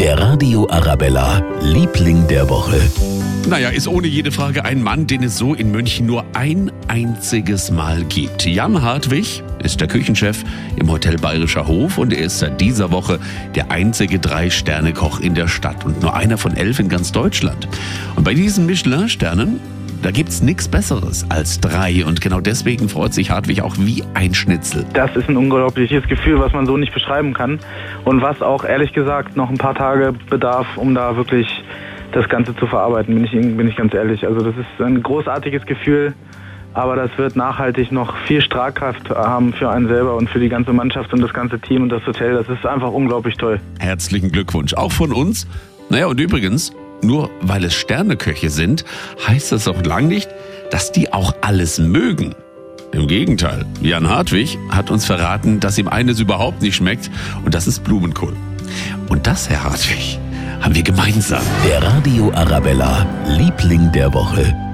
Der Radio Arabella, Liebling der Woche. Naja, ist ohne jede Frage ein Mann, den es so in München nur ein einziges Mal gibt. Jan Hartwig ist der Küchenchef im Hotel Bayerischer Hof und er ist seit dieser Woche der einzige Drei-Sterne-Koch in der Stadt und nur einer von elf in ganz Deutschland. Und bei diesen Michelin-Sternen da gibt's nichts Besseres als drei und genau deswegen freut sich Hartwig auch wie ein Schnitzel. Das ist ein unglaubliches Gefühl, was man so nicht beschreiben kann und was auch ehrlich gesagt noch ein paar Tage bedarf, um da wirklich das Ganze zu verarbeiten, bin ich, bin ich ganz ehrlich. Also das ist ein großartiges Gefühl, aber das wird nachhaltig noch viel Strahlkraft haben für einen selber und für die ganze Mannschaft und das ganze Team und das Hotel. Das ist einfach unglaublich toll. Herzlichen Glückwunsch, auch von uns. Naja, und übrigens, nur weil es Sterneköche sind, heißt das auch lang nicht, dass die auch alles mögen. Im Gegenteil, Jan Hartwig hat uns verraten, dass ihm eines überhaupt nicht schmeckt und das ist Blumenkohl. Und das, Herr Hartwig, haben wir gemeinsam. Der Radio Arabella, Liebling der Woche.